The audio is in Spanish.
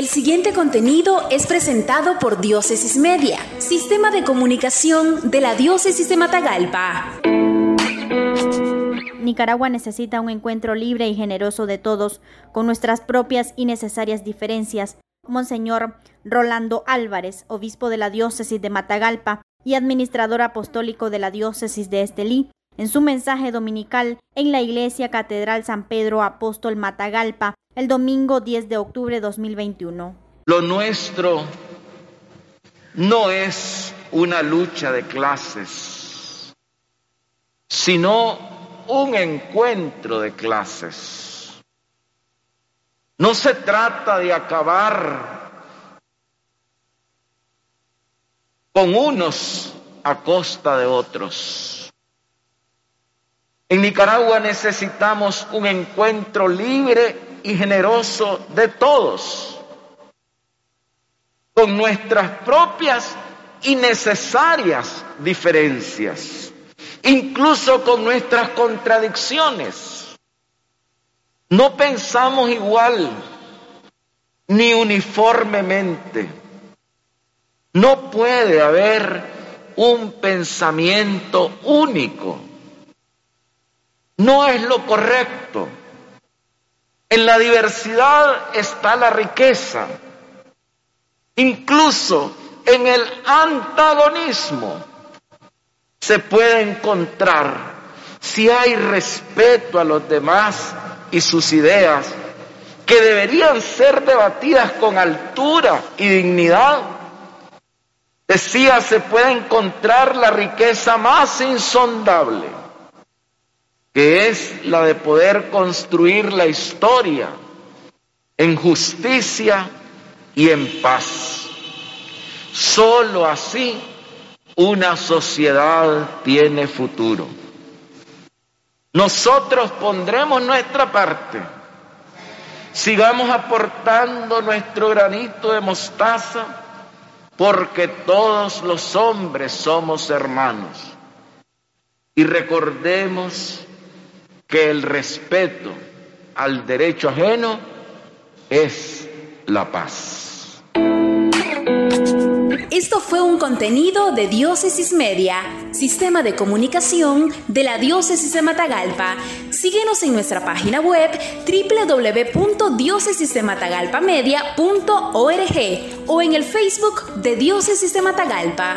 El siguiente contenido es presentado por Diócesis Media, Sistema de Comunicación de la Diócesis de Matagalpa. Nicaragua necesita un encuentro libre y generoso de todos, con nuestras propias y necesarias diferencias. Monseñor Rolando Álvarez, obispo de la diócesis de Matagalpa y administrador apostólico de la diócesis de Estelí, en su mensaje dominical en la Iglesia Catedral San Pedro Apóstol Matagalpa el domingo 10 de octubre de 2021. Lo nuestro no es una lucha de clases, sino un encuentro de clases. No se trata de acabar con unos a costa de otros. En Nicaragua necesitamos un encuentro libre y generoso de todos, con nuestras propias y necesarias diferencias, incluso con nuestras contradicciones. No pensamos igual ni uniformemente. No puede haber un pensamiento único. No es lo correcto. En la diversidad está la riqueza. Incluso en el antagonismo se puede encontrar, si hay respeto a los demás y sus ideas, que deberían ser debatidas con altura y dignidad, decía, se puede encontrar la riqueza más insondable que es la de poder construir la historia en justicia y en paz. Solo así una sociedad tiene futuro. Nosotros pondremos nuestra parte. Sigamos aportando nuestro granito de mostaza porque todos los hombres somos hermanos. Y recordemos que el respeto al derecho ajeno es la paz. Esto fue un contenido de Diócesis Media, Sistema de Comunicación de la Diócesis de Matagalpa. Síguenos en nuestra página web www.diócesisdematagalpamedia.org o en el Facebook de Diócesis de Matagalpa.